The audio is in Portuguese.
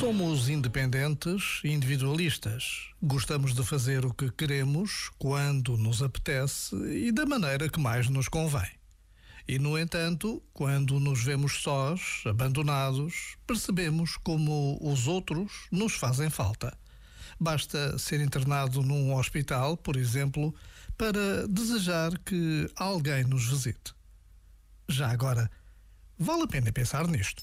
Somos independentes e individualistas. Gostamos de fazer o que queremos, quando nos apetece e da maneira que mais nos convém. E, no entanto, quando nos vemos sós, abandonados, percebemos como os outros nos fazem falta. Basta ser internado num hospital, por exemplo, para desejar que alguém nos visite. Já agora, vale a pena pensar nisto.